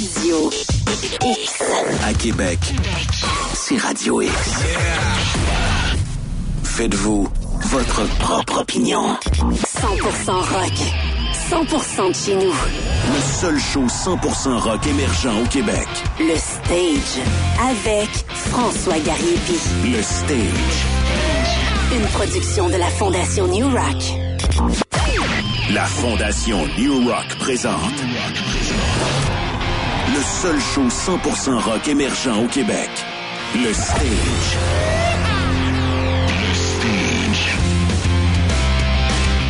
Radio X. À Québec, c'est Radio X. Faites-vous votre propre opinion. 100% rock. 100% de chez nous. Le seul show 100% rock émergent au Québec. Le Stage. Avec François Gariepi. Le Stage. Une production de la Fondation New Rock. La Fondation New Rock présente. Le seul show 100% rock émergent au Québec. Le Stage.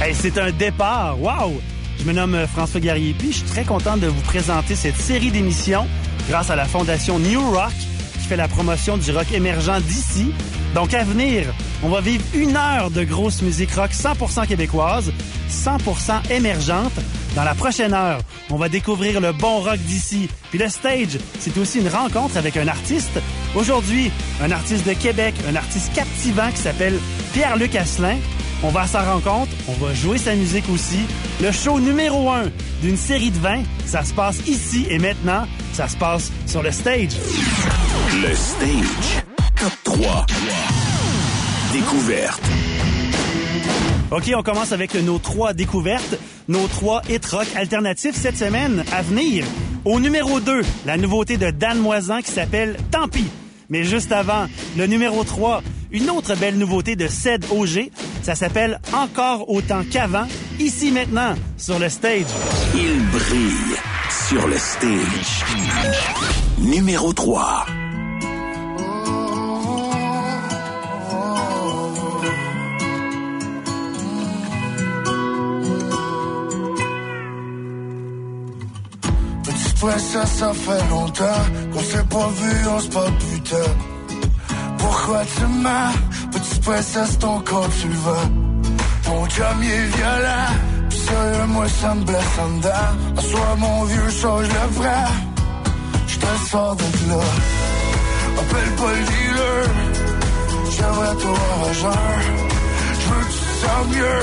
Hey, c'est un départ. Wow! Je me nomme François Guerrier puis je suis très content de vous présenter cette série d'émissions grâce à la fondation New Rock qui fait la promotion du rock émergent d'ici. Donc à venir, on va vivre une heure de grosse musique rock 100% québécoise, 100% émergente. Dans la prochaine heure, on va découvrir le bon rock d'ici. Puis le stage, c'est aussi une rencontre avec un artiste. Aujourd'hui, un artiste de Québec, un artiste captivant qui s'appelle Pierre-Luc Asselin. On va à sa rencontre, on va jouer sa musique aussi. Le show numéro un d'une série de 20, ça se passe ici et maintenant. Ça se passe sur le stage. Le Stage. Top 3. Découverte. OK, on commence avec nos trois découvertes, nos trois hit rock alternatifs cette semaine à venir. Au numéro 2, la nouveauté de Dan Moisan qui s'appelle Tant pis. Mais juste avant, le numéro 3, une autre belle nouveauté de Ced OG, ça s'appelle Encore autant qu'avant, ici maintenant, sur le stage. Il brille sur le stage. Numéro 3. Petite princesse, ça fait longtemps qu'on s'est pas vu, on se pas putain. Pourquoi tu m'as, petite princesse, ton corps tu vas? Ton chum est violent, Pis sérieux, moi ça me blesse en dedans. À soir, mon vieux change le vrai. J'te sors de là. Appelle pas le dealer, j'aimerais à jeun. J'veux que tu sens mieux,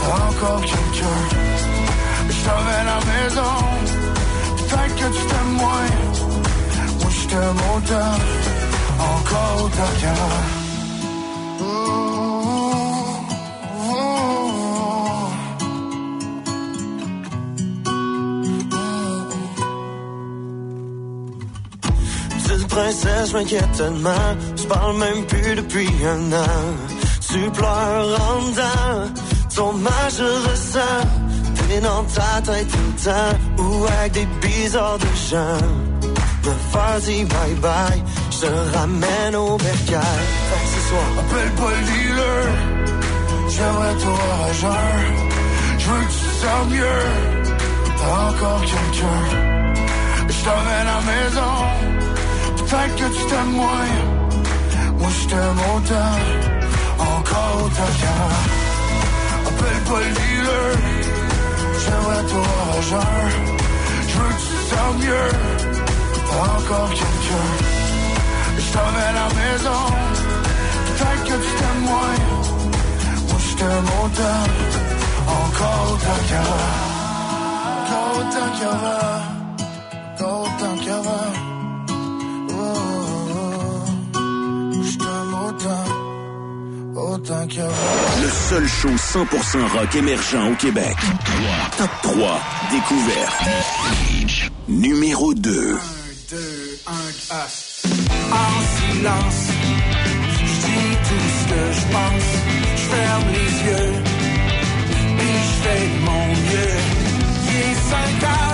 t'as encore quelqu'un. J't'emmène à la maison, que tu t'aimes moins. Moi j't'aime autant, encore autant qu'avant. Oh, princesse, je m'inquiète tellement. Je parle même plus depuis un an. Tu pleures en dedans. Ton mal, je ressens. Dans ta tête tout le temps. Ou avec des bizarres de gens. Me vas-y, bye bye. Je te ramène au bercail. Fait ce soir, Appelle pas le dealer, j'aimerais te voir à jeun. J'veux que tu sens mieux, t'as encore quelqu'un. J't'emmène à la maison, peut-être que tu t'aimes moins. Moi j't'aime autant, encore autant. Appelle pas le dealer, j'aimerais te voir à jeun. J'veux que tu sens mieux, t'as encore quelqu'un. Je t'emmène à la maison. Peut-être que tu t'aimes moins. Moi je t'aime autant Encore autant qu'avant Encore autant qu'avant Encore autant qu'avant Oh, oh, oh. Je t'aime autant Autant qu'avant Seul show 100% rock émergent au Québec. Top 3. Découverte. Numéro 2. En silence Je dis tout ce que je pense Je ferme les yeux Puis je fais de mon mieux Il est 5 heures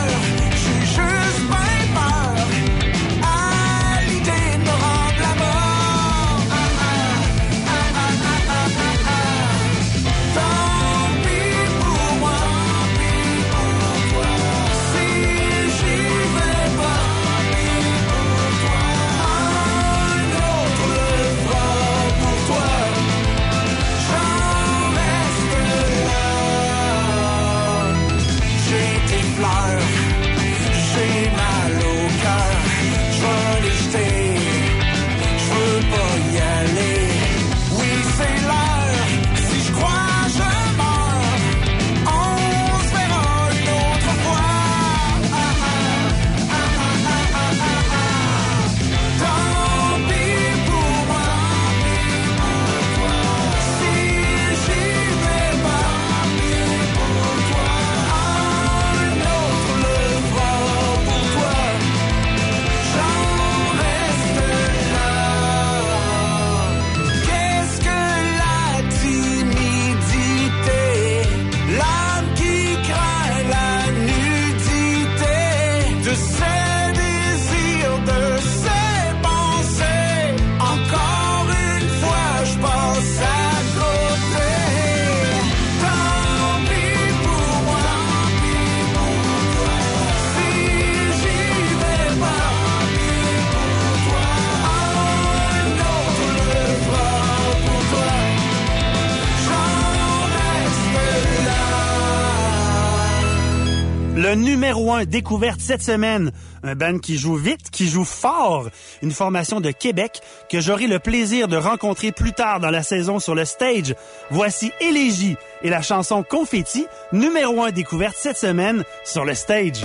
numéro un découverte cette semaine. Un band qui joue vite, qui joue fort. Une formation de Québec que j'aurai le plaisir de rencontrer plus tard dans la saison sur le stage. Voici Élégie et la chanson Confetti, numéro un découverte cette semaine sur le stage.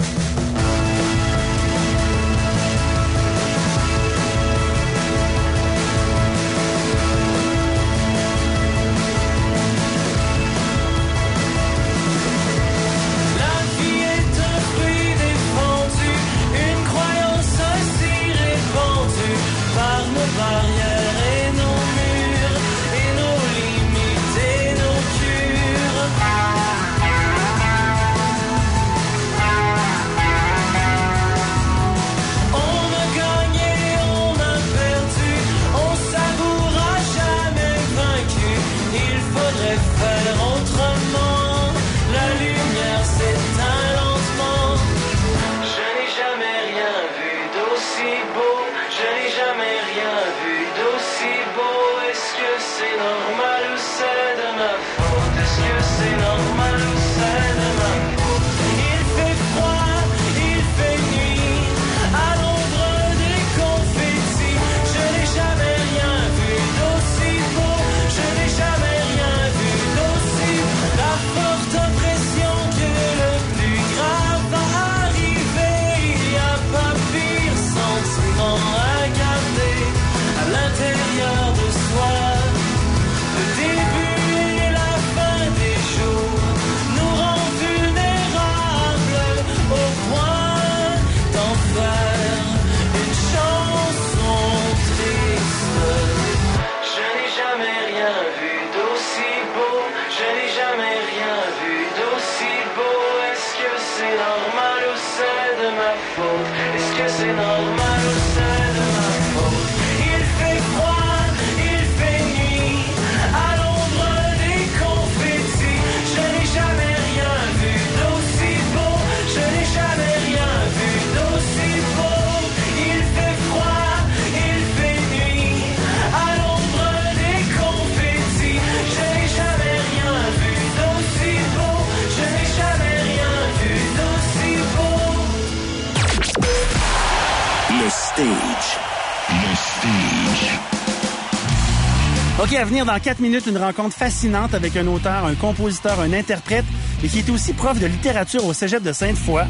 OK, à venir dans 4 minutes, une rencontre fascinante avec un auteur, un compositeur, un interprète et qui est aussi prof de littérature au Cégep de Sainte-Foy.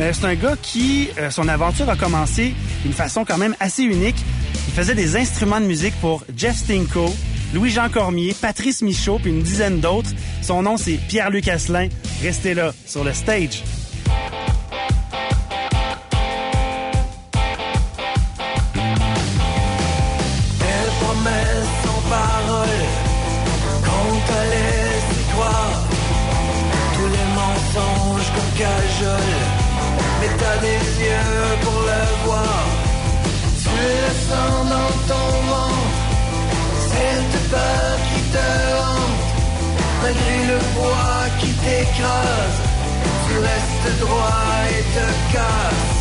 Euh, c'est un gars qui, euh, son aventure a commencé d'une façon quand même assez unique. Il faisait des instruments de musique pour Jeff Stinko, Louis-Jean Cormier, Patrice Michaud, puis une dizaine d'autres. Son nom, c'est Pierre-Luc Asselin. Restez là, sur le stage. Mais t'as des yeux pour le voir. Tu le sens dans ton ventre, cette peur qui te hante, malgré le poids qui t'écrase. Tu restes droit et te casses,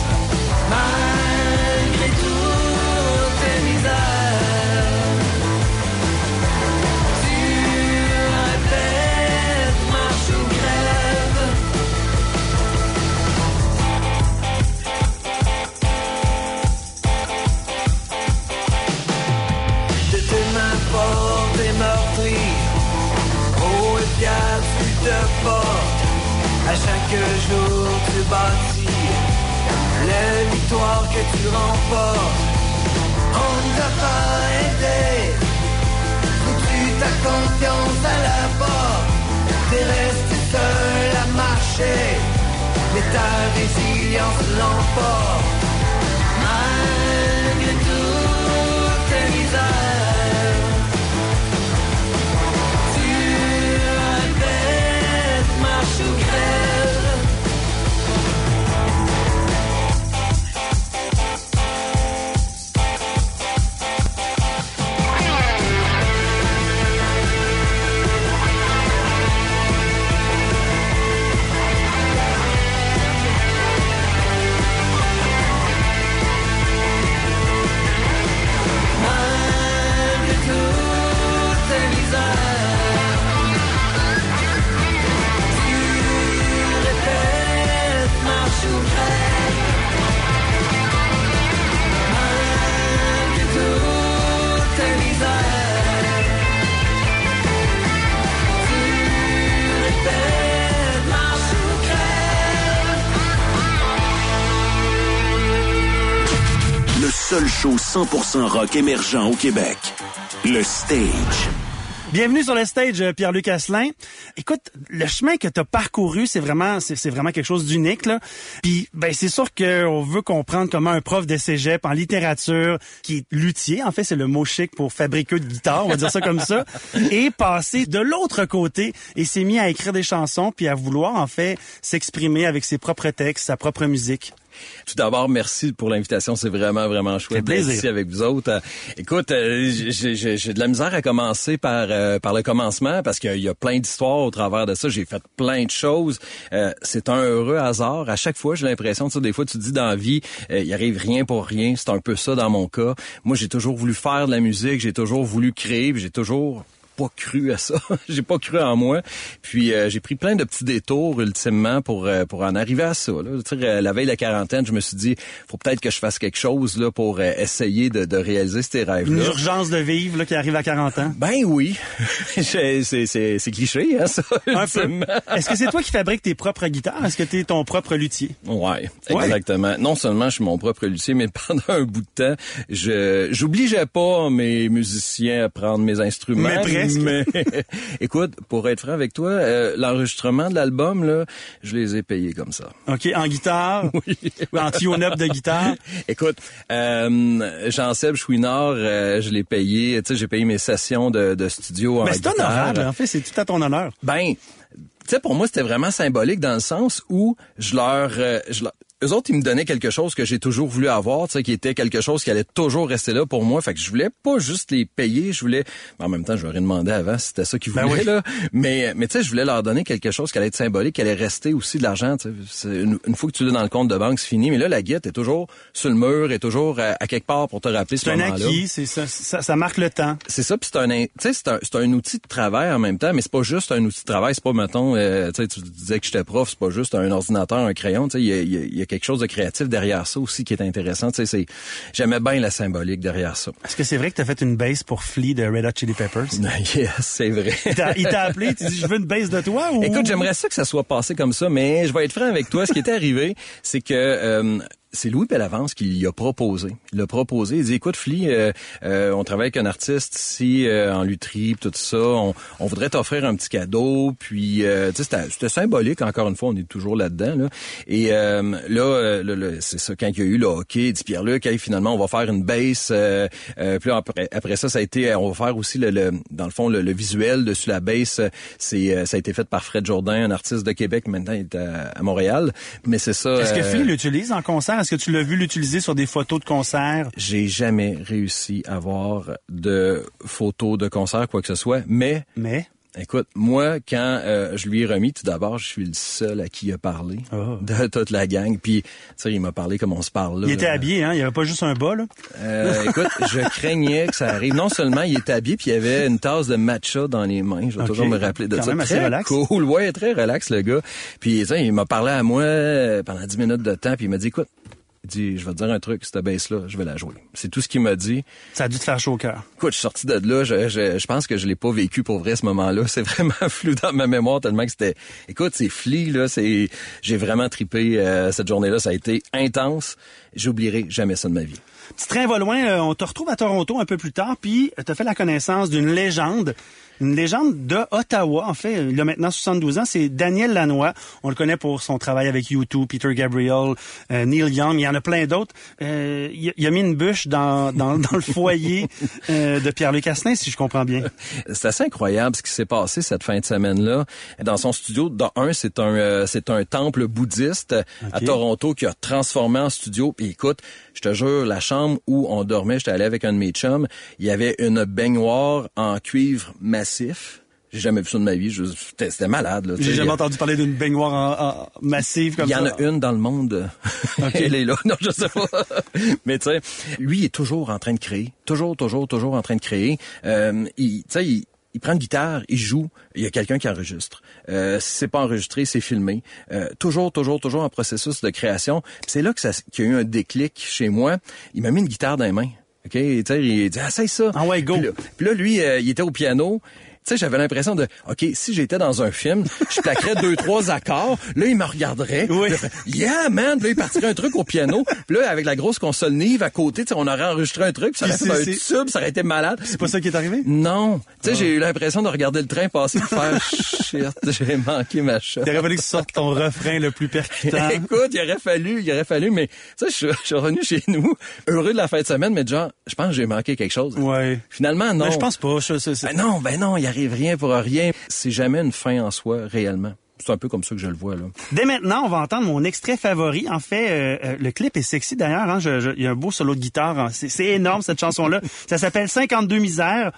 malgré toutes chaque jour tu bâtis les victoires que tu remportes. On ne t'a pas aidé, foutu ta confiance à la porte. T'es resté seul à marcher, mais ta résilience l'emporte. Malgré toutes tes misères, seul show 100% rock émergent au Québec. Le Stage. Bienvenue sur le stage, euh, Pierre-Luc Asselin. Écoute, le chemin que tu as parcouru, c'est vraiment, c'est vraiment quelque chose d'unique. Là. Puis, ben, c'est sûr qu'on veut comprendre comment un prof de cégep en littérature, qui est luthier, en fait, c'est le mot chic pour fabriqueur de guitare, on va dire ça comme ça, est passé de l'autre côté et s'est mis à écrire des chansons puis à vouloir, en fait, s'exprimer avec ses propres textes, sa propre musique. Tout d'abord, merci pour l'invitation. C'est vraiment, vraiment chouette d'être ici avec vous autres. Euh, écoute, euh, j'ai- de la misère à commencer par euh, par le commencement parce qu'il y a plein d'histoires au travers de ça. J'ai fait plein de choses. C'est un heureux hasard. À chaque fois, j'ai l'impression, tu sais, des fois, tu te dis dans la vie, il arrive rien pour rien. C'est un peu ça dans mon cas. Moi, j'ai toujours voulu faire de la musique. J'ai toujours voulu créer. J'ai toujours pas cru à ça. j'ai pas cru en moi. Puis euh, j'ai pris plein de petits détours ultimement pour euh, pour en arriver à ça. Là. Tu sais, euh, la veille de la quarantaine, je me suis dit, faut peut-être que je fasse quelque chose là pour euh, essayer de, de réaliser ces Une rêves-là. urgence de vivre là, qui arrive à 40 ans. Ben oui, c'est c'est c'est cliché hein ça. Est-ce que c'est toi qui fabriques tes propres guitares? Est-ce que tu es ton propre luthier? Ouais, Ouais. exactement. Non seulement je suis mon propre luthier, mais pendant un bout de temps, je j'obligeais pas mes musiciens à prendre mes instruments. Mais presque. mais, écoute, pour être franc avec toi, euh, l'enregistrement de l'album là, je les ai payés comme ça. OK, en guitare? Oui. Ou en tune-up de guitare? Écoute, euh, Jean-Seb Chouinard, euh, je l'ai payé, tu sais, j'ai payé mes sessions de, de studio en Ben, c'est guitare. honorable. En fait, c'est tout à ton honneur. Ben, tu sais, pour moi, c'était vraiment symbolique dans le sens où je leur, euh, je leur- eux autres, ils me donnaient quelque chose que j'ai toujours voulu avoir, tu sais, qui était quelque chose qui allait toujours rester là pour moi. Fait que je voulais pas juste les payer, je voulais, mais en même temps, je leur ai demandé avant si c'était ça qu'ils Ben voulaient, oui. là. Mais, mais tu sais, je voulais leur donner quelque chose qui allait être symbolique, qui allait rester aussi de l'argent, tu sais. C'est Une, une fois que tu l'as dans le compte de banque, c'est fini. Mais là, la guette est toujours sur le mur, est toujours à, à quelque part pour te rappeler ce C'est un moment-là. acquis, c'est ça, ça, ça marque le temps. C'est ça, puis c'est un, in- tu sais, c'est un, un outil de travail en même temps, mais c'est pas juste un outil de travail, c'est pas mettons, euh, tu sais, tu disais que j'étais prof, c'est pas juste un ordinateur, un crayon, tu sais, il y a, y a quelque chose de créatif derrière ça aussi qui est intéressant, tu sais, j'aimais bien la symbolique derrière ça. Est-ce que c'est vrai que tu as fait une base pour Flea de Red Hot Chili Peppers? yes, c'est vrai. Il t'a- appelé, tu dis je veux une base de toi ou? Écoute, j'aimerais ça que ça soit passé comme ça, mais je vais être franc avec toi. Ce qui était arrivé, c'est que euh, c'est Louis Pellavance qui lui a proposé. Il l'a proposé. Il dit, écoute, Fli, euh, euh, on travaille avec un artiste ici euh, en lutherie, pis tout ça. On, on voudrait t'offrir un petit cadeau. Puis, euh, tu sais, c'était- symbolique. Encore une fois, on est toujours là-dedans. Là. Et euh, là, le- c'est ça, quand il y a eu le hockey, il dit Pierre-Luc, hey, finalement, on va faire une base. Euh, euh, puis là, après, après ça, ça a été, on va faire aussi le, le- dans le fond le, le visuel dessus la base. C'est, ça a été fait par Fred Jourdain, un artiste de Québec. Maintenant, il est à, à Montréal. Mais c'est ça. Est-ce que Flea l'utilise en concert? Est-ce que tu l'as vu l'utiliser sur des photos de concert? j'ai jamais réussi à avoir de photos de concert, quoi que ce soit. Mais Mais? Écoute, moi, quand euh, je lui ai remis, tout d'abord, je suis le seul à qui il a parlé Oh. de toute la gang. Puis, tu sais, il m'a parlé comme on se parle là. il était là. habillé, hein? Il y avait pas juste un bas, là? Euh, écoute, je craignais que ça arrive. Non seulement il était habillé, puis il y avait une tasse de matcha dans les mains. Je vais toujours me rappeler de Quand ça. même assez très relax. cool. Ouais, très relax, le gars. Puis, tu sais, il m'a parlé à moi pendant 10 minutes de temps, puis il m'a dit, écoute, il dit, je vais te dire un truc, cette baisse-là, je vais la jouer. C'est tout ce qu'il m'a dit. Ça a dû te faire chaud au cœur. Écoute, je suis sorti de là, je, je, je pense que je l'ai pas vécu pour vrai ce moment-là. C'est vraiment flou dans ma mémoire tellement que c'était. Écoute, c'est fli là, c'est. J'ai vraiment tripé euh, cette journée-là. Ça a été intense. J'oublierai jamais ça de ma vie. Petit train va loin, euh, on te retrouve à Toronto un peu plus tard, puis tu as fait la connaissance d'une légende, une légende de Ottawa, en fait, il a maintenant 72 ans, c'est Daniel Lanois. On le connaît pour son travail avec U2, Peter Gabriel, euh, Neil Young, il y en a plein d'autres. Euh, il, a- il a mis une bûche dans, dans, dans le foyer euh, de Pierre-Luc Asselin, si je comprends bien. C'est assez incroyable ce qui s'est passé cette fin de semaine-là. Dans son studio, dans un, c'est un euh, c'est un temple bouddhiste à. Toronto qui a transformé en studio. Écoute, je te jure, la chambre où on dormait, j'étais allé avec un de mes chums, il y avait une baignoire en cuivre massif. J'ai jamais vu ça de ma vie. C'était malade. Là, J'ai jamais entendu parler d'une baignoire en- en- massive comme Il y en ça. a une dans le monde. Elle est là. Non, je sais pas. Mais tu sais, lui il est toujours en train de créer. Toujours, toujours, toujours en train de créer. Euh, tu sais, il, il prend une guitare, il joue, il y a quelqu'un qui enregistre. Euh, c'est pas enregistré, c'est filmé. Euh, toujours, toujours, toujours en processus de création. C'est là que ça, qu'il y a eu un déclic chez moi. Il m'a mis une guitare dans les mains. OK? Tu sais, il dit, ah, c'est ça. Ah ouais, go. Puis là, puis là, lui, euh, il était au piano. Sais, j'avais l'impression de, OK, si j'étais dans un film, je plaquerais deux, trois accords. Là, il me regarderait. Oui. Là, yeah, man! Puis Là, il partirait un truc au piano. Puis là, avec la grosse console Nive à côté, tu sais, on aurait enregistré un truc, puis ça aurait fait un tube, ça aurait été malade. C'est pas ça qui est arrivé? Non. Tu Ah. sais, j'ai eu l'impression de regarder le train passer et faire shit, j'ai manqué ma shot. Il aurait fallu que tu sortes ton refrain le plus percutant. Écoute, il aurait fallu, il aurait fallu, mais tu sais, je, suis- revenu chez nous, heureux de la fin de semaine, mais genre, je pense que j'ai manqué quelque chose. Ouais. Finalement, non. Mais je pense pas. Je, Ben non, ben non, il arrive rien pour rien. C'est jamais une fin en soi, réellement. C'est un peu comme ça que je le vois, là. Dès maintenant, on va entendre mon extrait favori. En fait, euh, euh, le clip est sexy d'ailleurs. Hein? Il y a un beau solo de guitare. hein. C'est c'est énorme cette chanson-là. Ça s'appelle 52 misères.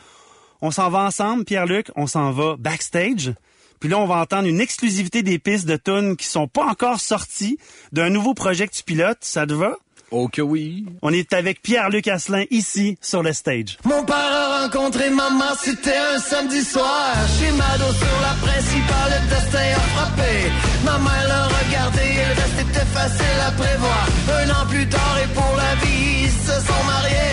On s'en va ensemble, Pierre-Luc. On s'en va backstage. Puis là, on va entendre une exclusivité des pistes de tunes qui sont pas encore sorties d'un nouveau projet que tu pilotes. Ça te va? Oh que oui. On est avec Pierre-Luc Asselin ici sur le stage. Mon père a rencontré maman, c'était un samedi soir. Chez Mado sur la principale, le destin a frappé. Ma mère l'a regardé, le reste était facile à prévoir. Un an plus tard et pour la vie, ils se sont mariés.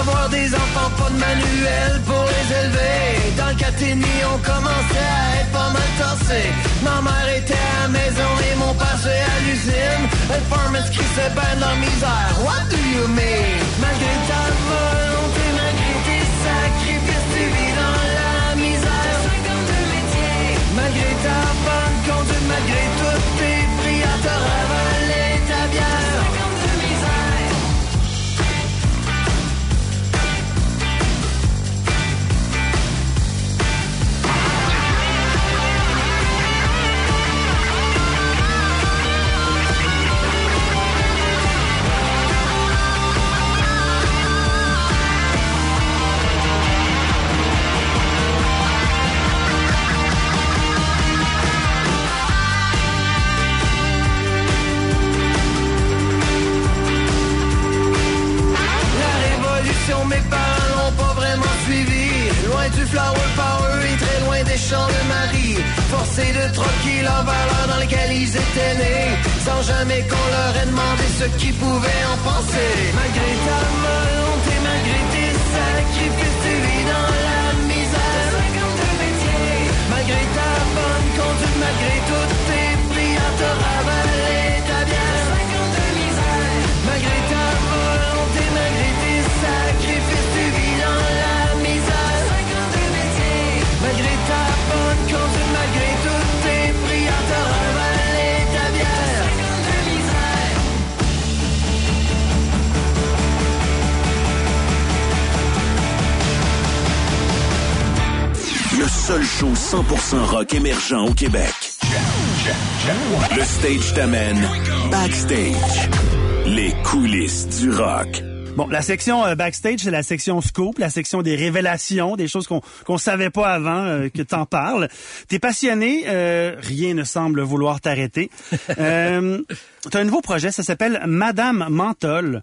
Avoir des enfants, pas de manuel pour les élever. Dans le Caténie, on commençait à être pas mal tassé. Ma mère était à la maison et mon père c'est à l'usine. Le farmer qui se ben dans la misère. What do you mean? Malgré ta volonté, malgré tes sacrifices, tu vis dans la misère. Malgré ta bonne conduite, malgré toutes tes prières, de Marie. Forcés de troquer leur valeur dans lesquelles ils étaient nés. Sans jamais qu'on leur ait demandé ce qu'ils pouvaient en penser. Malgré ta volonté, malgré tes sacrifices, tu vis dans la misère. Malgré ta bonne conduite, malgré toutes Le seul show 100% rock émergent au Québec. Le stage t'amène backstage. Les coulisses du rock. Bon, la section euh, backstage, c'est la section scoop, la section des révélations, des choses qu'on qu'on savait pas avant euh, que t'en parles. T'es passionné, euh, rien ne semble vouloir t'arrêter. T'as un nouveau projet, ça s'appelle Madame Menthol.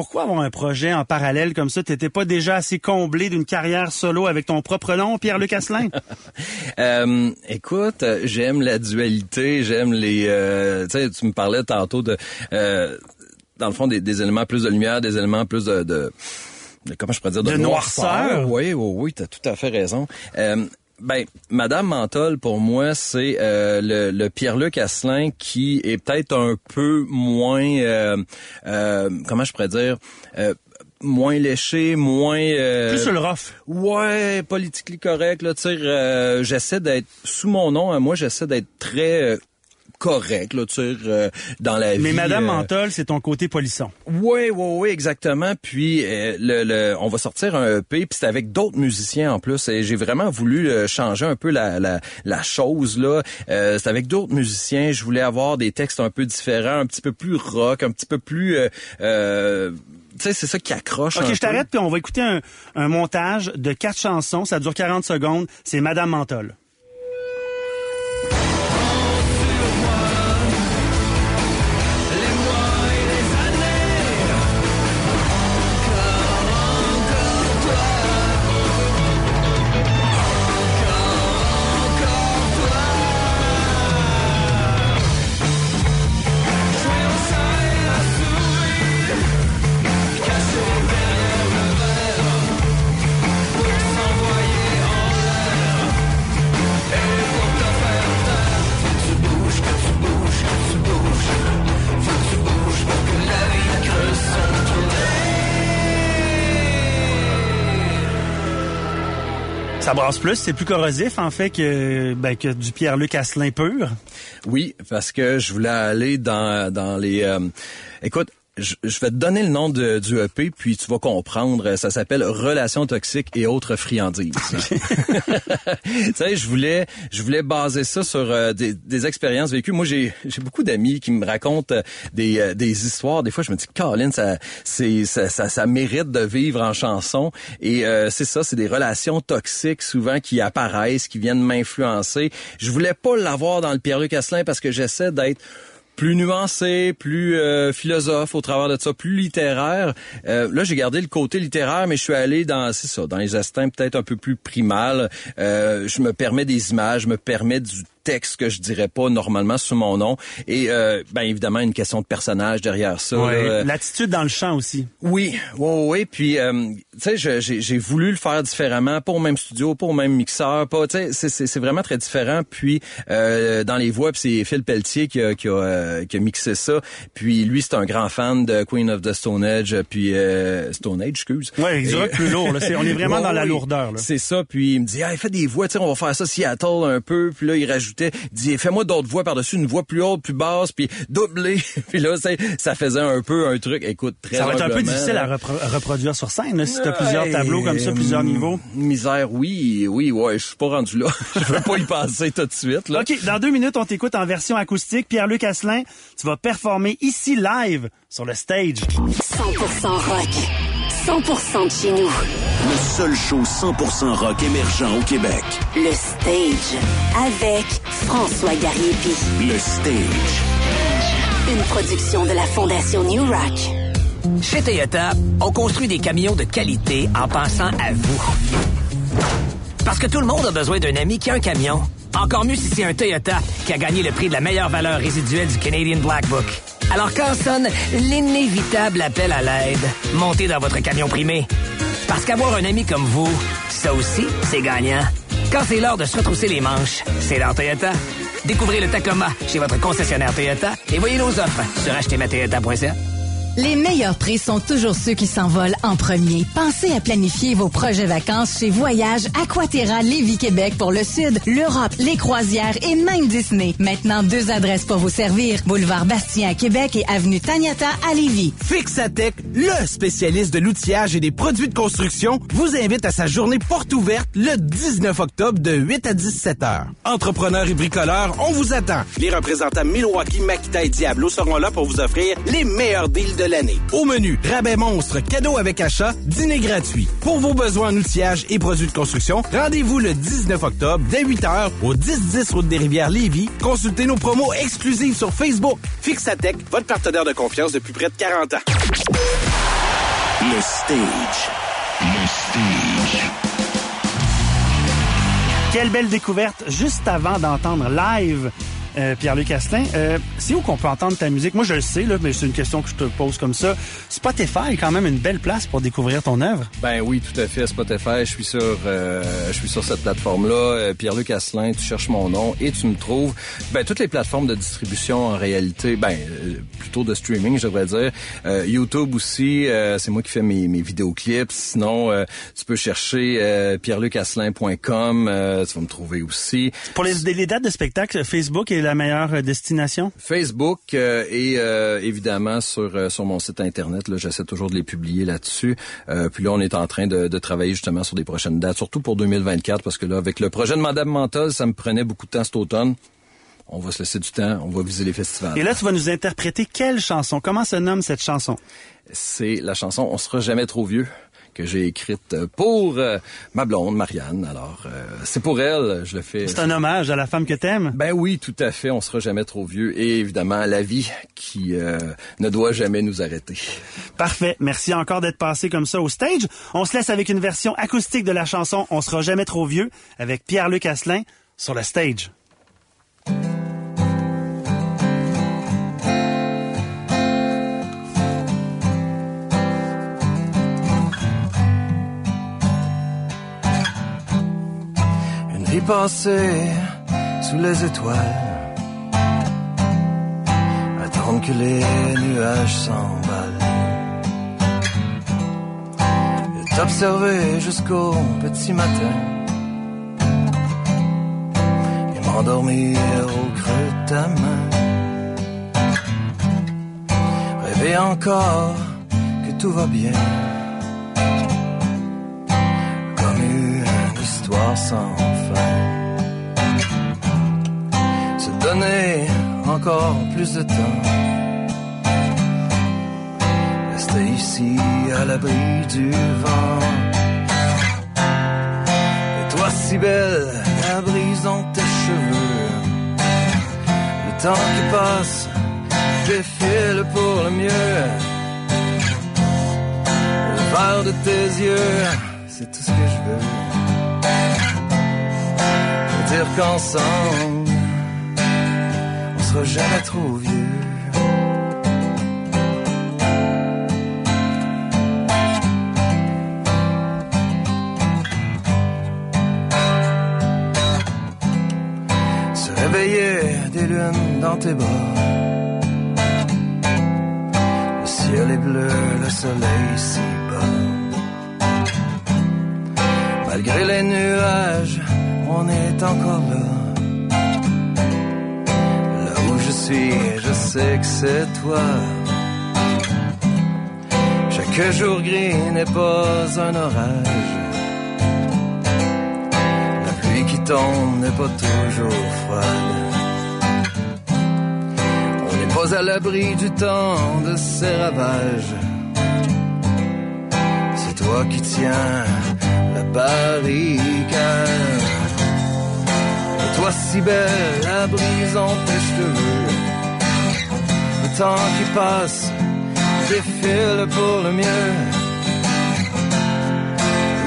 Pourquoi avoir un projet en parallèle comme ça? T'étais pas déjà assez comblé d'une carrière solo avec ton propre nom, Pierre-Luc Asselin? Euh, écoute, j'aime la dualité, j'aime les... euh, tu sais, tu me parlais tantôt de... euh, dans le fond, des, des éléments plus de lumière, des éléments plus de... comment je pourrais dire de, De noirceur? Oui, oui, oui, t'as tout à fait raison. Euh, ben, Madame Menthol, pour moi, c'est euh, le, le Pierre-Luc Asselin qui est peut-être un peu moins, euh, euh, comment je pourrais dire, euh, moins léché, moins... euh, Plus sur le rough. Ouais, politiquement correct. Là, tu sais, euh, j'essaie d'être sous mon nom. hein, moi, j'essaie d'être très euh, correct, là, tu sais, euh, dans la vie. Mais Madame euh, Menthol, c'est ton côté polisson. oui, oui, oui, exactement. Puis euh, le, le, on va sortir un EP, puis c'est avec d'autres musiciens en plus. Et j'ai vraiment voulu euh, changer un peu la, la, la chose là. Euh, c'est avec d'autres musiciens. Je voulais avoir des textes un peu différents, un petit peu plus rock, un petit peu plus. Euh, euh, tu sais, c'est ça qui accroche. OK, je t'arrête, puis on va écouter un, un montage de quatre chansons. Ça dure 40 secondes. C'est Madame Menthol. Plus, c'est plus corrosif en fait que, ben, que du Pierre-Luc Asselin pur. Oui, parce que je voulais aller dans, dans les... euh, écoute, je, je vais te donner le nom de- du EP, puis tu vas comprendre. Ça s'appelle Relations toxiques et autres friandises. tu sais, je voulais, je voulais baser ça sur euh, des, des expériences vécues. Moi, j'ai, j'ai beaucoup d'amis qui me racontent euh, des, euh, des histoires. Des fois, je me dis, Colin, ça, c'est, ça, ça, ça mérite de vivre en chanson. Et euh, c'est ça, c'est des relations toxiques souvent qui apparaissent, qui viennent m'influencer. Je voulais pas l'avoir dans le Pierre-Luc Asselin parce que j'essaie d'être plus nuancé, plus euh, philosophe au travers de ça, plus littéraire. Euh, là, j'ai gardé le côté littéraire, mais je suis allé dans, c'est ça, dans les instincts peut-être un peu plus primal. Euh, je me permets des images, je me permets du texte que je dirais pas normalement sous mon nom. Et euh, ben évidemment une question de personnage derrière ça. L'attitude dans le chant aussi. Oui, oui, oui. Puis, euh, tu sais, j'ai voulu le faire différemment, pas au même studio, pas au même mixeur, pas, tu sais, c'est- vraiment très différent. Puis, euh, dans les voix, puis c'est Phil Pelletier qui a, qui, a, euh, qui a mixé ça. Puis, lui, c'est un grand fan de Queen of the Stone Age, puis euh, Stone Age, excuse. Ouais, du Et- plus lourd. là. C'est- on est vraiment Ouais, dans la lourdeur. Là. C'est ça. Puis il me dit, ah, fais des voix, tu sais, on va faire ça Seattle un peu. Puis là, il rajoutait, dit, fais-moi d'autres voix par-dessus, une voix plus haute, plus basse, puis doublée. puis là, ça, ça faisait un peu un truc, écoute, très Ça va être un peu difficile à repro- reproduire sur scène là, si tu as plusieurs tableaux comme ça, plusieurs hum, niveaux. Misère, oui, oui, ouais, je suis pas rendu là. je veux pas y passer tout de suite, là. OK, dans deux minutes, on t'écoute en version acoustique. Pierre-Luc Asselin, tu vas performer ici live sur le stage. 100% rock. 100% de chez nous. Le seul show 100% rock émergent au Québec. Le stage. Avec François Gariepi. Le Stage. Une production de la Fondation New Rock. Chez Toyota, on construit des camions de qualité en pensant à vous. Parce que tout le monde a besoin d'un ami qui a un camion. Encore mieux si c'est un Toyota qui a gagné le prix de la meilleure valeur résiduelle du Canadian Black Book. Alors quand sonne l'inévitable appel à l'aide, montez dans votre camion primé. Parce qu'avoir un ami comme vous, ça aussi, c'est gagnant. Quand c'est l'heure de se retrousser les manches, c'est l'heure Toyota. Découvrez le Tacoma chez votre concessionnaire Toyota et voyez nos offres sur achetezmatoyota.ca. Les meilleurs prix sont toujours ceux qui s'envolent en premier. Pensez à planifier vos projets vacances chez Voyage Aquaterra Lévis Québec pour le Sud, l'Europe, les croisières et même Disney. Maintenant, deux adresses pour vous servir. Boulevard Bastien à Québec et Avenue Taniata à Lévis. Fixatech, le spécialiste de l'outillage et des produits de construction, vous invite à sa journée porte ouverte le 19 octobre de 8 à 17 heures. Entrepreneurs et bricoleurs, on vous attend. Les représentants Milwaukee, Makita et Diablo seront là pour vous offrir les meilleurs deals de l'année. Au menu, rabais monstre, cadeau avec achat, dîner gratuit. Pour vos besoins en outillage et produits de construction, rendez-vous le 19 octobre dès 8 heures au 1010 Route des Rivières Lévis. Consultez nos promos exclusives sur Facebook. Fixatech, votre partenaire de confiance depuis près de 40 ans. Le Stage. Le Stage. Quelle belle découverte juste avant d'entendre live euh, Pierre-Luc Asselin. Euh, c'est où qu'on peut entendre ta musique? Moi, je le sais, là, mais c'est une question que je te pose comme ça. Spotify est quand même une belle place pour découvrir ton œuvre. Ben oui, tout à fait. Spotify, je suis sur, euh, je suis sur cette plateforme-là. Euh, Pierre-Luc Asselin, tu cherches mon nom et tu me trouves. Ben toutes les plateformes de distribution en réalité, ben euh, plutôt de streaming, je devrais dire. Euh, YouTube aussi, euh, c'est moi qui fais mes, mes vidéoclips. Sinon, euh, tu peux chercher euh, pierrelucasselin.com. euh, tu vas me trouver aussi. Pour les, les dates de spectacle, Facebook est la meilleure euh, destination? Facebook euh, et euh, évidemment sur euh, sur mon site internet là j'essaie toujours de les publier là-dessus Euh, puis là on est en train de, de travailler justement sur des prochaines dates surtout pour 2024 parce que là avec le projet de Madame Mental ça me prenait beaucoup de temps cet automne on va se laisser du temps on va viser les festivals Et là, tu vas nous interpréter quelle chanson? Comment se nomme cette chanson? c'est la chanson On sera jamais trop vieux que j'ai écrite pour euh, ma blonde Marianne alors euh, c'est pour elle je le fais C'est un hommage à la femme que t'aimes? Ben oui, tout à fait. On sera jamais trop vieux. Et évidemment, la vie qui euh, ne doit jamais nous arrêter. Parfait. Merci encore d'être passé comme ça au stage. On se laisse avec une version acoustique de la chanson On sera jamais trop vieux avec Pierre-Luc Asselin sur le stage. Passée sous les étoiles. Attendre que les nuages s'emballent. Et t'observer jusqu'au petit matin. M'endormir au creux de ta main. Rêver encore que tout va bien. Comme une histoire sans Se donner encore plus de temps. Rester ici à l'abri du vent. Et toi si belle, la brise dans tes cheveux. Le temps qui passe défile pour le mieux. Le verre de tes yeux, dire qu'ensemble, on sera jamais trop vieux. Se réveiller des lunes dans tes bras. Le ciel est bleu, le soleil si bas. Malgré les nuages, on est encore là. Là où je suis, je sais que c'est toi. Chaque jour gris n'est pas un orage. La pluie qui tombe n'est pas toujours froide. On n'est pas à l'abri du temps de ces ravages. C'est toi qui tiens la barricade. Toi si belle, la brise en tes cheveux. Le temps qui passe défile pour le mieux.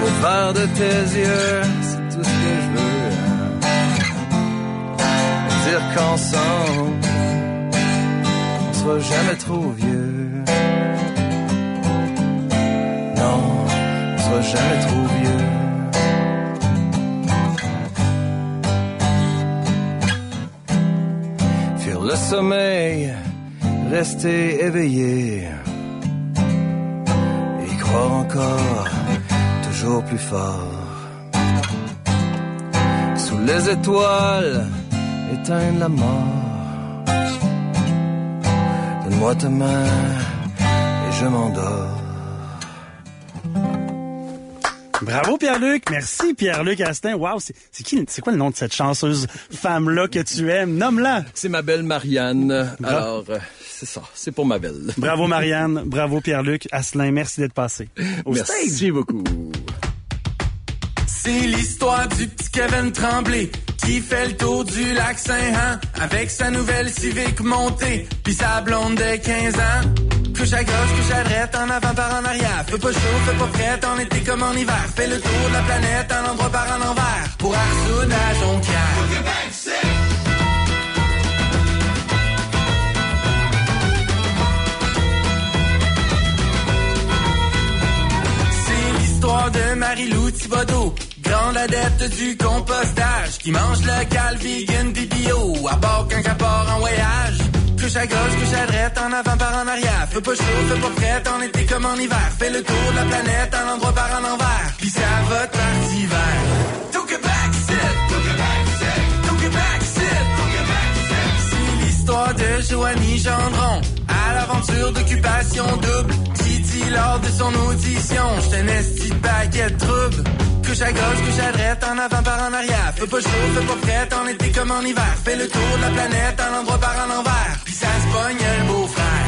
Le verre de tes yeux, c'est tout ce que je veux. Dire qu'ensemble, on sera jamais trop vieux. Non, on sera jamais trop vieux. Le sommeil, rester éveillé. Y croire encore, toujours plus fort. Sous les étoiles, éteindre la mort. Donne-moi ta main et je m'endors. Bravo Pierre-Luc, merci Pierre-Luc Astin. Wow, c'est c'est qui, c'est quoi le nom de cette chanceuse femme-là que tu aimes? Nomme-la. C'est ma belle Marianne. Alors, euh, c'est ça, c'est pour ma belle. Bravo Marianne, bravo Pierre-Luc Asselin, merci d'être passé au stage. Merci beaucoup. C'est l'histoire du petit Kevin Tremblay qui fait le tour du lac Saint-Han avec sa nouvelle Civic montée puis sa blonde de 15 ans. Couche à gauche, couche à droite, en avant par en arrière. Fais pas chaud, fais pas prête, en été comme en hiver. Fais le tour de la planète, un endroit par en envers. Pour Arsoud à Jonquière. C'est l'histoire de Marie-Lou Thibodeau, grande adepte du compostage, qui mange local, vegan, puis bio, à bord quand part en voyage. Couche à gauche, couche à droite, en avant par en arrière. Fais pas chaud, fais pas prête, en été comme en hiver. Fais le tour de la planète, un endroit par en envers. Puis ça va parti hiver. Took it back, sit. Took it back, sit. Took it back, sit. Took it back. C'est l'histoire de Joanie Gendron. À l'aventure d'occupation double. Titi lors de son audition. J'étais un esti de paquet de troubles. Couche à gauche, couche à droite, en avant par en arrière. Fais pas chaud, fais pas prête, en été comme en hiver. Fais le tour de la planète, un endroit par en envers. Puis ça se pogne le beau-frère.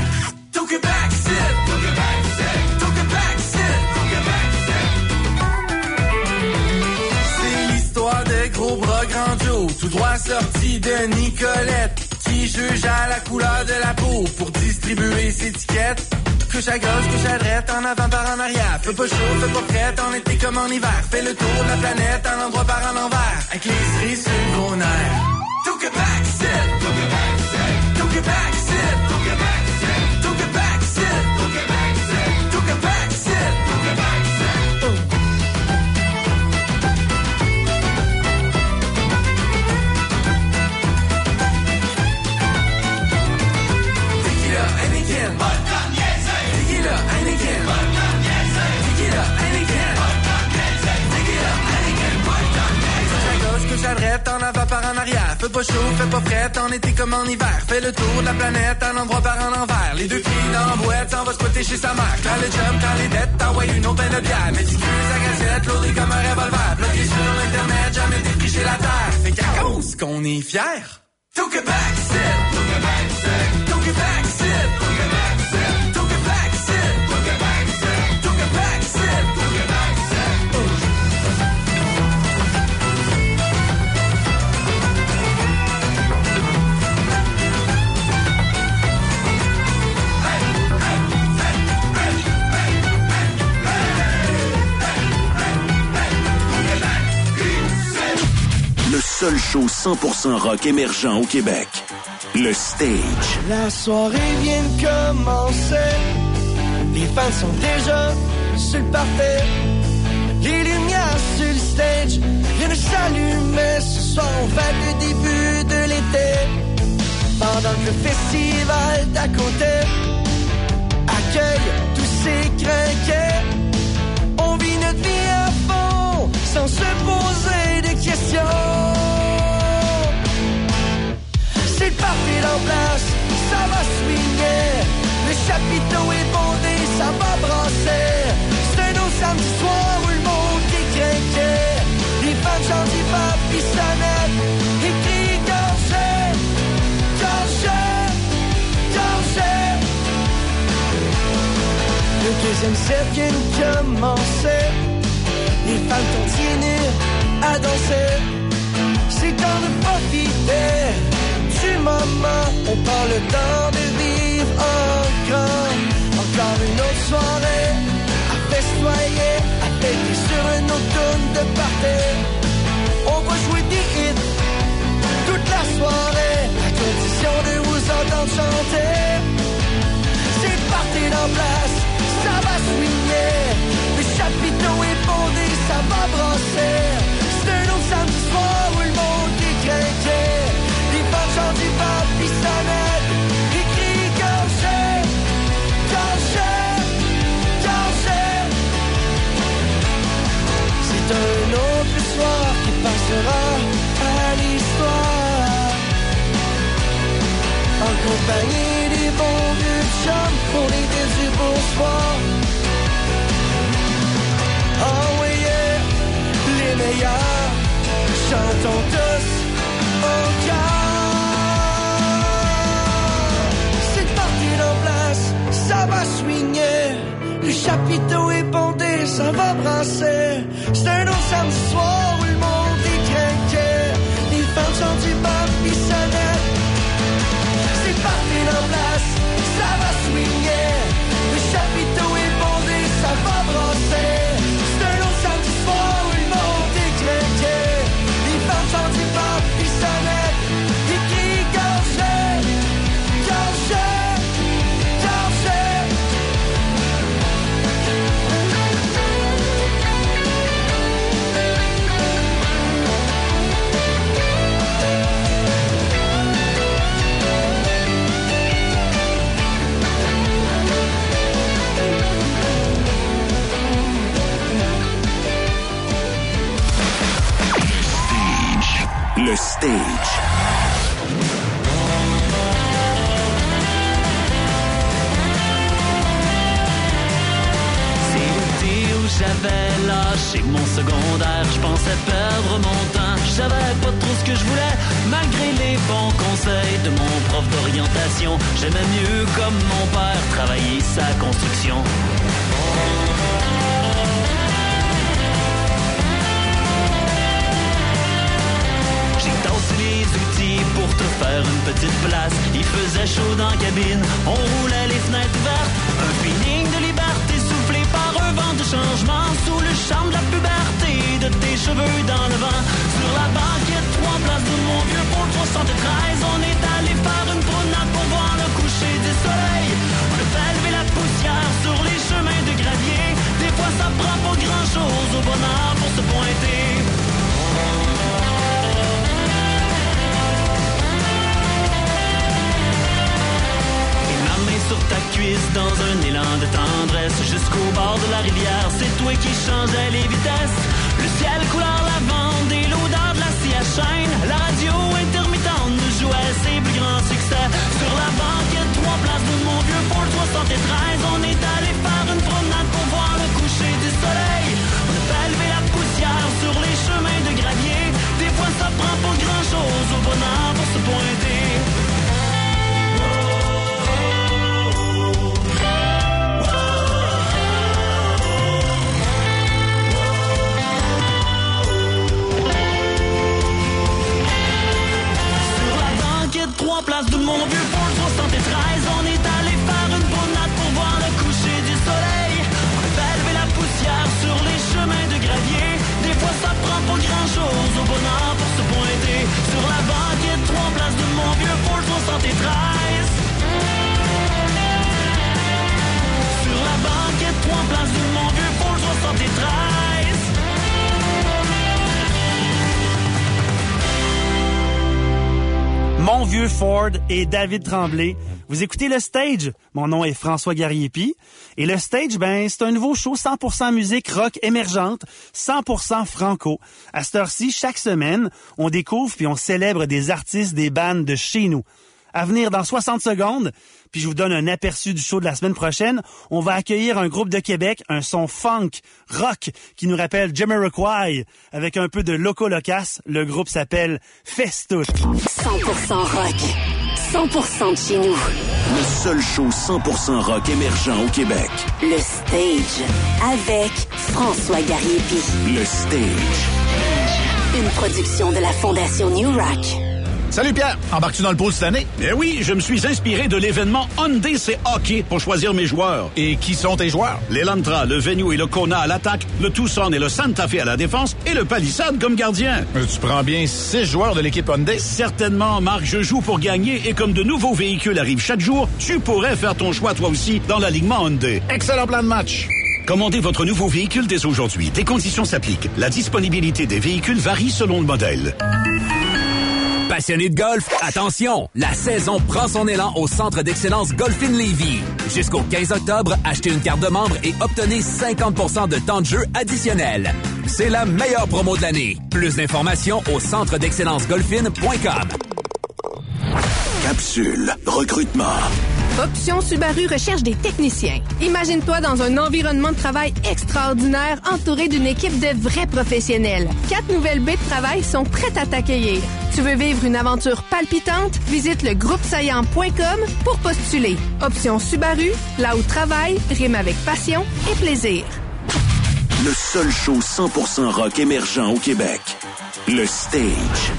Took it back, sit. Took it back, sit. Took back, sit. Took it back. C'est l'histoire de gros bras grandios, tout droit sorti de Nicolette, qui juge à la couleur de la peau pour distribuer ses étiquettes. Couche à gauche, couche à droite, en avant par en arrière. Fais pas chaud, fais pas prête, en été comme en hiver. Fais le tour de la planète, un endroit par en envers. Avec les cerises sur le gros nerf. Took it back. Took it back. Took it back, En avant par en arrière. Fais pas chaud, fait pas frais, en été comme en hiver. Fais le tour de la planète, un endroit par un envers. Les deux filles dans la boîte, s'en va squatter chez sa mère. Quand le jump, quand les dettes, t'envoies une autre belle bière. Médicuse à gazette, lourdé comme un revolver. Bloqué sur l'internet, jamais défriché la terre. Fait qu'à cause qu'on est fiers. Tout Québec, c'est, tout Québec, c'est, seul show 100% rock émergent au Québec. Le Stage. La soirée vient de commencer. Les fans sont déjà sur le parfait. Les lumières sur le stage viennent s'allumer. Ce soir, on fête le début de l'été. Pendant que le festival d'à côté accueille tous ces crinquets. On vit notre vie à fond sans se poser de questions. C'est le party en place, ça va swinguer. Le chapiteau est bondé, ça va brasser. C'est autre samedi soir où le monde est craqué. Les fans chantent hip-hop, ils sonnettent, et crient. Le deuxième set vient de commencer. Les femmes continuent à danser. C'est temps de profiter On prend le temps de vivre encore. Encore une autre soirée à festoyer, à fêter sur un automne de party. On va jouer des hits toute la soirée, à condition de vous entendre chanter. C'est parti en place, ça va swinguer. Le chapiteau est ça va brasser. En compagnie des bons vieux chums pour les du bonsoir. Oh oui, yeah, les meilleurs chantons tous au cœur. C'est parti en place, ça va swinguer. Le chapiteau est bondé, ça va brasser. C'est un autre samedi soir où le monde est craqué. Les femmes chantent du bas, Le Stage. J'avais lâché mon secondaire. Je pensais perdre mon temps. Je savais pas trop ce que je voulais. Malgré les bons conseils de mon prof d'orientation, j'aimais mieux comme mon père travailler sa construction. Les outils pour te faire une petite place. Il faisait chaud dans la cabine, on roulait les fenêtres ouvertes. Un feeling de liberté soufflé par un vent de changement sous le charme de la puberté de tes cheveux dans le vent. Sur la banquette, trois places de mon vieux pour 313, on est allé faire une promenade pour voir le coucher du soleil. On a fait lever la poussière sur les chemins de gravier. Des fois, ça prend pas grand chose au bonheur pour se pointer. sur ta cuisse dans un élan de tendresse jusqu'au bord de la rivière. C'est toi qui changeais les vitesses. Le ciel couleur lavande et l'odeur de la scie à chaîne. La radio intermittente nous jouait ses plus grands succès. Sur la banquette, trois places de mon vieux Paul 73, on est allé faire une promenade pour voir le coucher du soleil. On a fait lever la poussière sur les chemins de gravier. Des fois, ça prend pas grand chose au bonheur pour se pointer. De mon vieux pôle 73. On est allé faire une promenade pour voir le coucher du soleil. On fait lever la poussière sur les chemins de gravier. Des fois, ça prend pas grand chose au bonheur pour se pointer. Sur la banquette, trois places de mon vieux pôle 73. Ford et David Tremblay. Vous écoutez le stage. Mon nom est François Gariepi. Et le stage, ben, c'est un nouveau show 100% musique rock émergente, 100% franco. À cette heure-ci, chaque semaine, on découvre puis on célèbre des artistes des bandes de chez nous. À venir dans 60 secondes, puis je vous donne un aperçu du show de la semaine prochaine, on va accueillir un groupe de Québec, un son funk, rock, qui nous rappelle Jamiroquai, avec un peu de loco locas. Le groupe s'appelle Festout. 100% rock. 100% de chez nous. Le seul show 100% rock émergent au Québec. Le Stage. Avec François Gariepi. Le Stage. Une production de la Fondation New Rock. Salut Pierre, embarques-tu dans le pôle cette année? Eh oui, je me suis inspiré de l'événement Hyundai c'est hockey pour choisir mes joueurs. Et qui sont tes joueurs? L'Elantra, le Venue et le Kona à l'attaque, le Tucson et le Santa Fe à la défense et le Palisade comme gardien. Euh, Tu prends bien six joueurs de l'équipe Hyundai? Certainement, Marc, je joue pour gagner et comme de nouveaux véhicules arrivent chaque jour, tu pourrais faire ton choix toi aussi dans l'alignement Hyundai. Excellent plan de match. Commandez votre nouveau véhicule dès aujourd'hui. Des conditions s'appliquent. La disponibilité des véhicules varie selon le modèle. Passionné de golf, attention! La saison prend son élan au Centre d'excellence Golfin Levy. Jusqu'au 15 octobre, achetez une carte de membre et obtenez 50% de temps de jeu additionnel. C'est la meilleure promo de l'année. Plus d'informations au centre d'excellence golfin.com. Capsule. Recrutement. Option Subaru recherche des techniciens. Imagine-toi dans un environnement de travail extraordinaire entouré d'une équipe de vrais professionnels. Quatre nouvelles baies de travail sont prêtes à t'accueillir. Tu veux vivre une aventure palpitante? Visite le groupesaillant.com pour postuler. Option Subaru, là où travail rime avec passion et plaisir. Le seul show 100% rock émergent au Québec. Le Stage.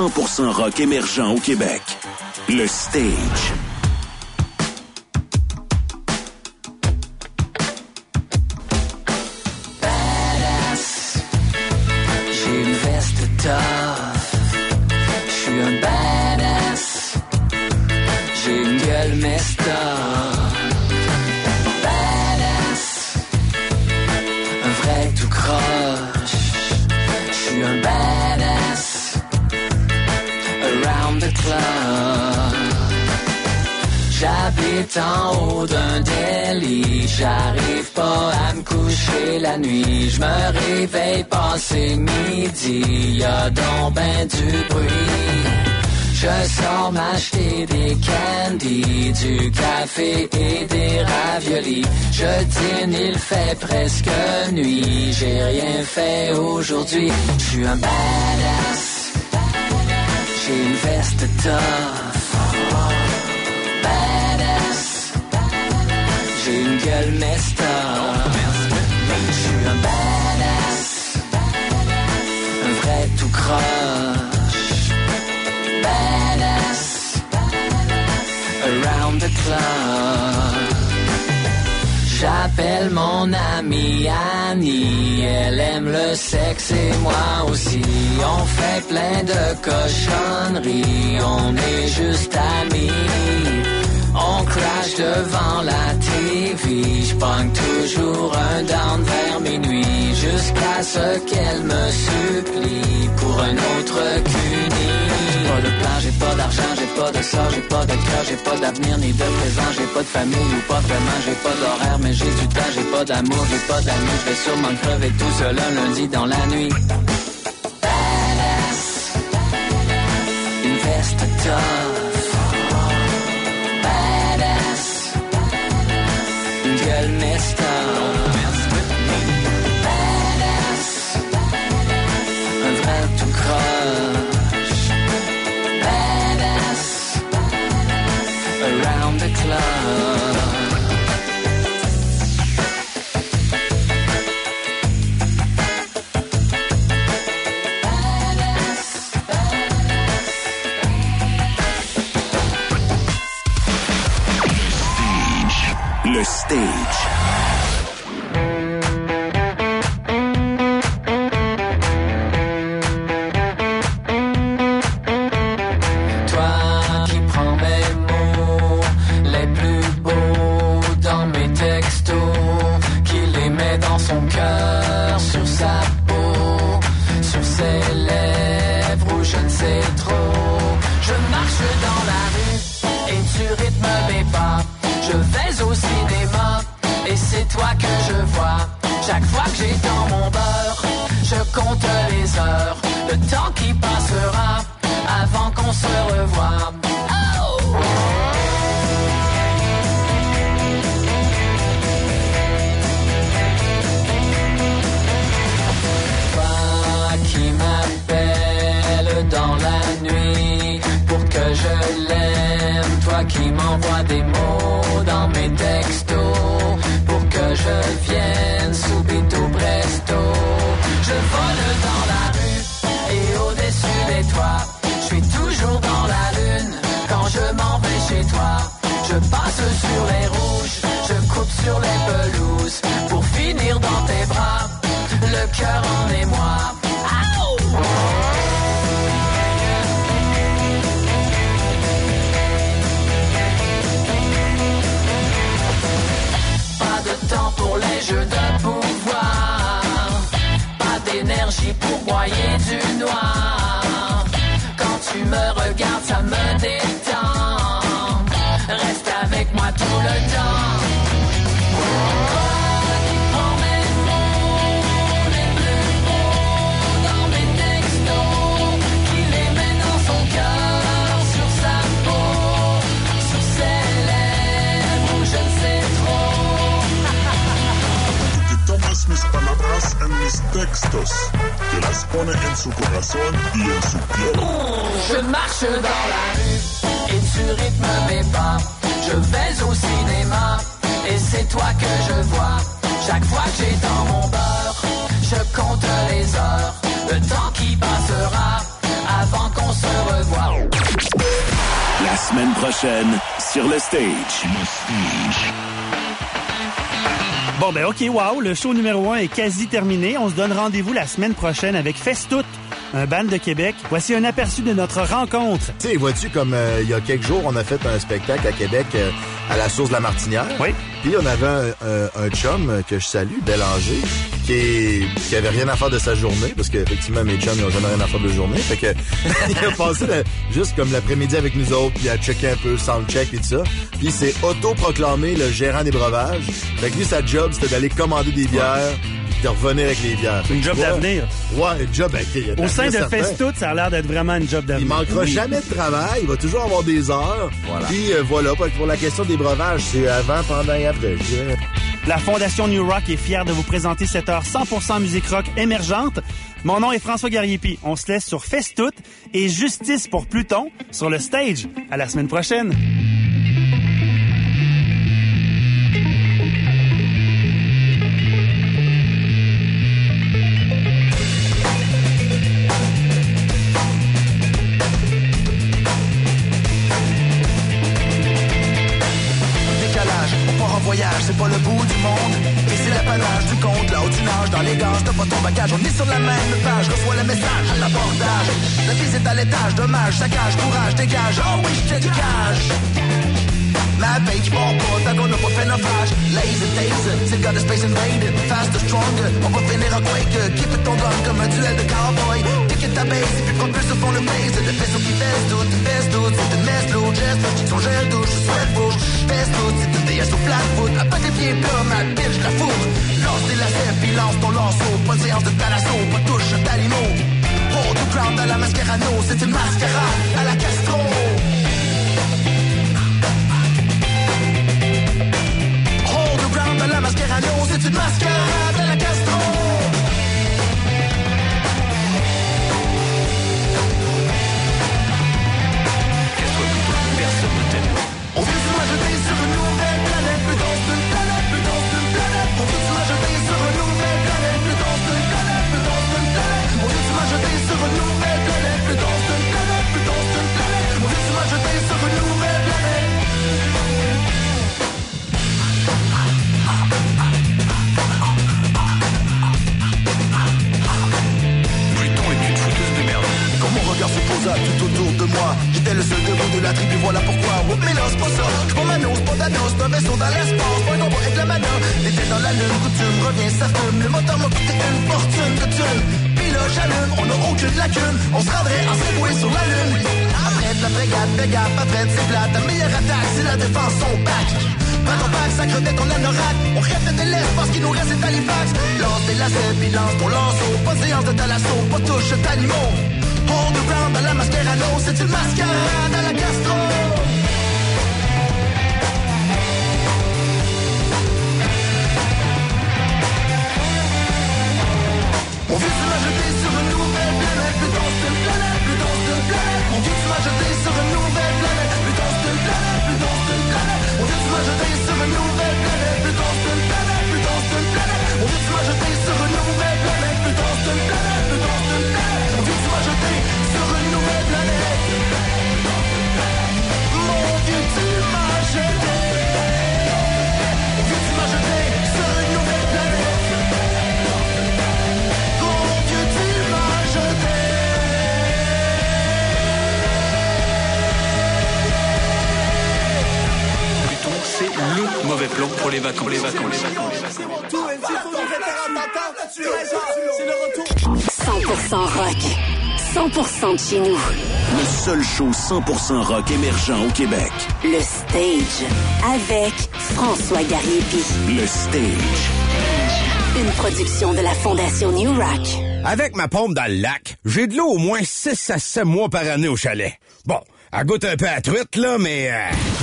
100% rock émergent au Québec. Le Stage. Nuit, je me réveille passé midi, y a donc ben du bruit. Je sors m'acheter des candies, du café et des raviolis. Je dîne, il fait presque nuit. J'ai rien fait aujourd'hui. Je suis un badass. J'ai une veste tough. Badass. J'ai une gueule messed up. Around the. J'appelle mon amie Annie, elle aime le sexe et moi aussi. On fait plein de cochonneries, on est juste amis. On crash devant la TV, je toujours un down vers minuit, jusqu'à ce qu'elle me supplie pour un autre cuni. J'ai pas de plan, j'ai pas d'argent, j'ai pas de sort, j'ai pas de cœur, j'ai pas d'avenir ni de présent, j'ai pas de famille ou pas vraiment, j'ai pas d'horaire, mais j'ai du temps, j'ai pas d'amour, j'ai pas d'amis, je vais sûrement crever tout seul un lundi dans la nuit. Badass. Stage. Heures, cœur en émoi. Textos, que las pone en su corazón y en su piel. Je marche dans la rue et tu rythmes mes pas. Je vais au cinéma et c'est toi que je vois. Chaque fois que j'ai dans mon beurre, je compte les heures. Le temps qui passera avant qu'on se revoie. La semaine prochaine, sur le stage. Bon, ben OK, wow, le show numéro 1 est quasi terminé. On se donne rendez-vous la semaine prochaine avec Festoute, un band de Québec. Voici un aperçu de notre rencontre. Tu sais, vois-tu, comme euh, il y a quelques jours, on a fait un spectacle à Québec euh, à la source de la Martinière? Oui. Puis on avait un, un- un chum que je salue, Bélanger, qui qui, avait rien à faire de sa journée, parce qu'effectivement, mes chums, ils ont jamais rien à faire de leur journée. Fait que, il a passé la- juste comme l'après-midi avec nous autres, puis il a checké un peu, soundcheck et tout ça. Puis il s'est auto-proclamé le gérant des breuvages. Fait que lui, sa job, c'était d'aller commander des bières, puis de revenir avec les bières. Une job d'avenir. Ouais, une job, ben, a Au sein de d'avenir. Festoute, ça a l'air d'être vraiment une job d'avenir. Il manquera Oui. jamais de travail, il va toujours avoir des heures. Puis euh, voilà, pour la question des breuvages, c'est avant, pendant et après. La Fondation New Rock est fière de vous présenter cette heure 100% musique rock émergente. Mon nom est François Gariepi. On se laisse sur Festoute et Justice pour Pluton sur le stage. À la semaine prochaine. La mascarano, c'est une mascarade à la Castro. Hold the à la mascarano, c'est une mascarade tout autour de moi, j'étais le seul debout de la tribu, voilà pourquoi. Non, c'est pas ça. J'prends ma nose, pas d'anos, un vaisseau dans l'espace, pas combat avec la mana. L'été dans la lune, coutume, revient, ça fume. Le moteur m'a coûté une fortune de thunes. Puis là, j'allume, on n'a aucune lacune. On se rendrait en sur la lune. Après la frégate, bégap, après de c'est plate. La meilleure attaque, c'est la défense, son bac. Prends ton bac, ça crevait ton anorak. On rêve de l'espace, ce qui nous reste, c'est Halifax. Lance tes lacets, puis ton lanceau. Pas de séance de talasso, pas touche d'animaux. Hold the ground à la mascarano, c'est une mascarade à la gastro. On vient se m'ajouter sur une nouvelle planète, plus dense d'une planète, plus dense d'une planète. On vient se m'ajouter sur une nouvelle planète, plus dense d'une planète, plus dense d'une planète. On vient se m'ajouter sur une nouvelle planète, plus dense d'une planète, plus. On nouvelle planète, plus planète, plus d'une planète. Mauvais plan pour les vacances. Les vacances. 100% rock. 100% de chez nous. Le seul show 100% rock émergent au Québec. Le Stage. Avec François Gariepi. Le Stage. Une production de la Fondation New Rock. Avec ma pompe dans le lac, j'ai de l'eau au moins 6 à 7 mois par année au chalet. Bon, elle goûte un peu à truite, là, mais... euh,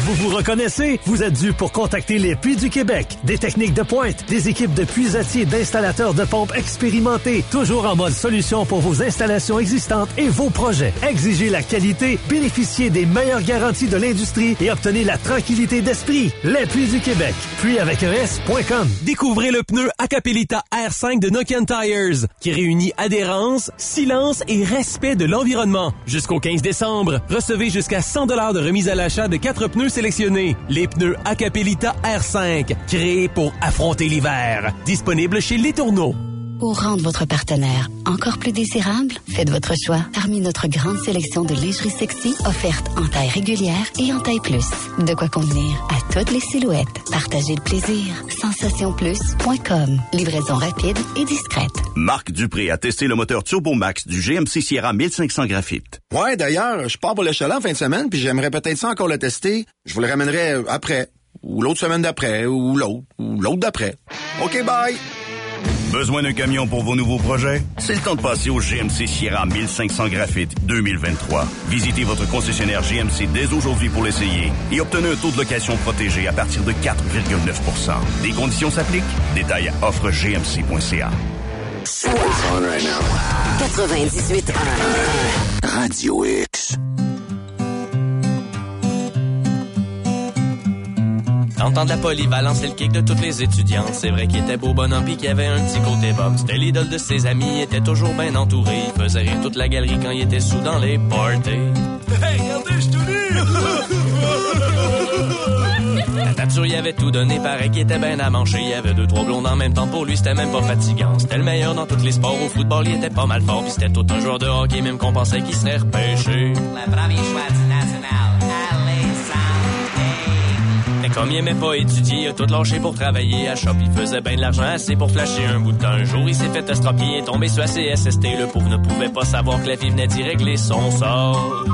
Vous vous reconnaissez? Vous êtes dû pour contacter les Puits du Québec. Des techniques de pointe, des équipes de puisatiers et d'installateurs de pompes expérimentés. Toujours en mode solution pour vos installations existantes et vos projets. Exigez la qualité, bénéficiez des meilleures garanties de l'industrie et obtenez la tranquillité d'esprit. Les Puits du Québec. Puis avec un S.com. Découvrez le pneu Acapelita R5 de Nokian Tires, qui réunit adhérence, silence et respect de l'environnement. Jusqu'au 15 décembre, recevez jusqu'à 100 de remise à l'achat de quatre pneus sélectionnés. Les pneus Acapelita R5, créés pour affronter l'hiver. Disponible chez Les Tourneaux. Ou rendre votre partenaire encore plus désirable? Faites votre choix parmi notre grande sélection de lingerie sexy offerte en taille régulière et en taille plus. De quoi convenir à toutes les silhouettes. Partagez le plaisir. Sensationplus.com. Livraison rapide et discrète. Marc Dupré a testé le moteur Turbo Max du GMC Sierra 1500 Graphite. Ouais, d'ailleurs, je pars pour le chalet en fin de semaine, puis j'aimerais peut-être ça encore le tester. Je vous le ramènerai euh, après, ou l'autre semaine d'après, ou l'autre, ou l'autre d'après. OK, bye! Besoin d'un camion pour vos nouveaux projets? C'est le temps de passer au GMC Sierra 1500 Graphite 2023. Visitez votre concessionnaire GMC dès aujourd'hui pour l'essayer et obtenez un taux de location protégé à partir de 4,9% Des conditions s'appliquent. Détails à offregmc.ca. 98 Radio X. En temps de la polyvalence, c'est le kick de toutes les étudiantes. C'est vrai qu'il était beau bonhomme pis qu'il avait un petit côté bob. C'était l'idole de ses amis, il était toujours bien entouré. Il faisait rire toute la galerie quand il était sous dans les parties. Hey, regardez, je La nature y avait tout donné, pareil qu'il était bien à manger. Il y avait deux, trois blondes en même temps, pour lui c'était même pas fatigant. C'était le meilleur dans tous les sports, au football il était pas mal fort. Pis c'était tout un joueur de hockey, même qu'on pensait qu'il se repêché. Le premier comme il aimait pas étudier, il a tout lâché pour travailler à shop. Il faisait bien de l'argent assez pour flasher un bout de temps. Un jour, il s'est fait estropier tombé sur la CSST. Le pauvre ne pouvait pas savoir que la fille venait d'y régler son sort.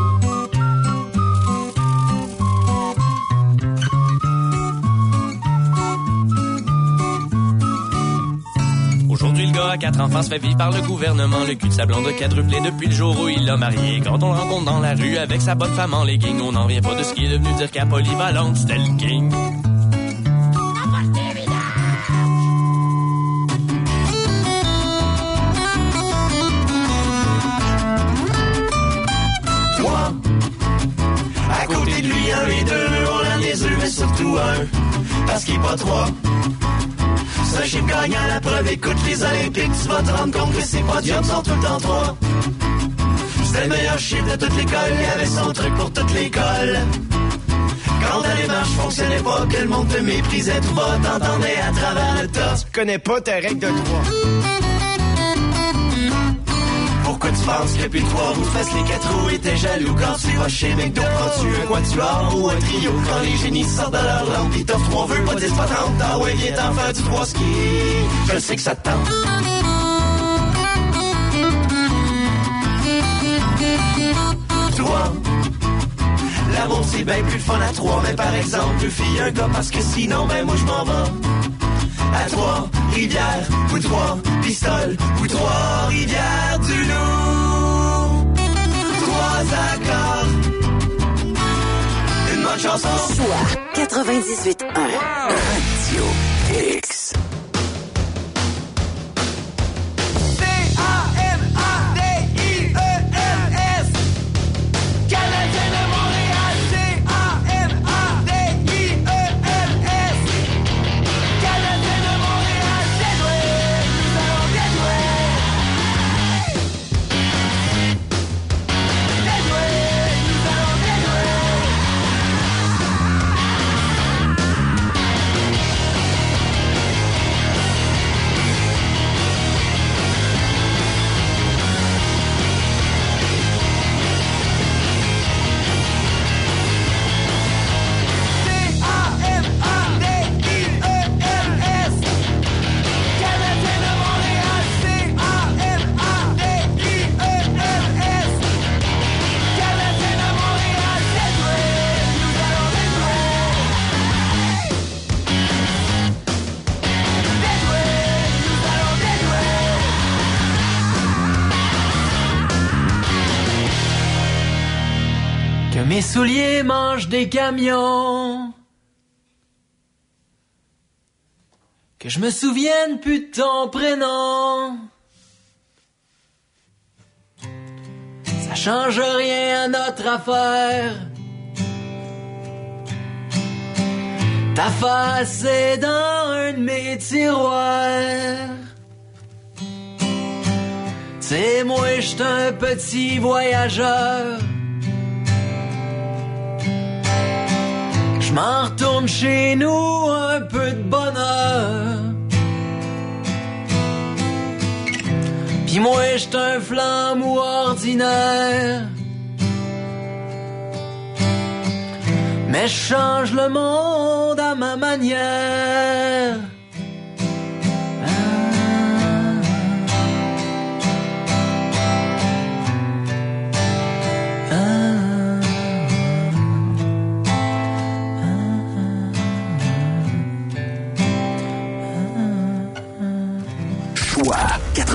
A quatre enfants se fait vivre par le gouvernement. Le cul de sa blonde a quadruplé depuis le jour où il l'a marié. Quand on le rencontre dans la rue avec sa bonne femme en legging, on n'en vient pas de ce qui est devenu dire qu'à polyvalente, c'était le king. À côté de lui, un et deux, on a les œufs, mais surtout un, parce qu'il est pas trois. Un chiffre gagnant, la preuve, écoute les Olympiques, tu vas te rendre compte que ces podiums sont tout le temps trois. C'était le meilleur chiffre de toute l'école, il y avait son truc pour toute l'école. Quand ta démarche fonctionnait pas, que le monde te méprisait bas, t'entendais à travers le tas. Tu connais pas ta règle de trois. Pourquoi tu penses que puis trois roues fassent les quatre roues? Et t'es jaloux quand tu vas chez McDo? Prends-tu un quatuor ou un trio? Quand les génies sortent de leur lampe, ils t'offrent trois vœux, pas dix, pas trente. Ah ouais, viens t'en faire du trois ski. Je sais que ça te tente. Toi, l'amour c'est bien plus le fun à trois, mais par exemple, deux filles, un gars, parce que sinon, ben moi je m'en vais. À trois, rivière, ou trois, pistoles, ou trois, rivières du loup. Trois accords. Une bonne chanson. Soit 98.1 Radio X. Que mes souliers mangent des camions. Que je me souvienne plus de ton prénom. Ça change rien à notre affaire. Ta face est dans un de mes tiroirs. C'est moi, j'suis un petit voyageur. Je m'en retourne chez nous, un peu de bonheur. Pis moi, j'suis un flamme ordinaire. Mais je change le monde à ma manière.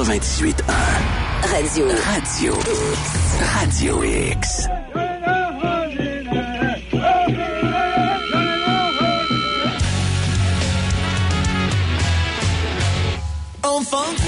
98.1. Radio. Radio. Radio X. Enfant.